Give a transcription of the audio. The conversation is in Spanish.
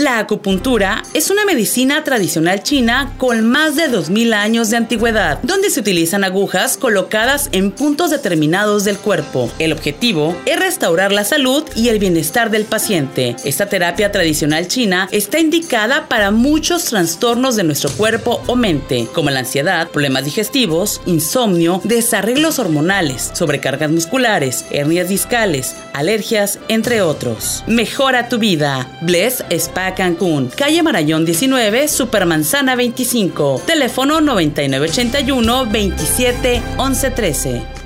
La acupuntura es una medicina tradicional china con más de 2.000 años de antigüedad, donde se utilizan agujas colocadas en puntos determinados del cuerpo. El objetivo es restaurar la salud y el bienestar del paciente. Esta terapia tradicional china está indicada para muchos trastornos de nuestro cuerpo o mente, como la ansiedad, problemas digestivos, insomnio, desarreglos hormonales, sobrecargas musculares, hernias discales, alergias, entre otros. Mejora tu vida. Bless Spa Cancún, calle Marayón 19, Supermanzana 25, teléfono 9981 27 11 13.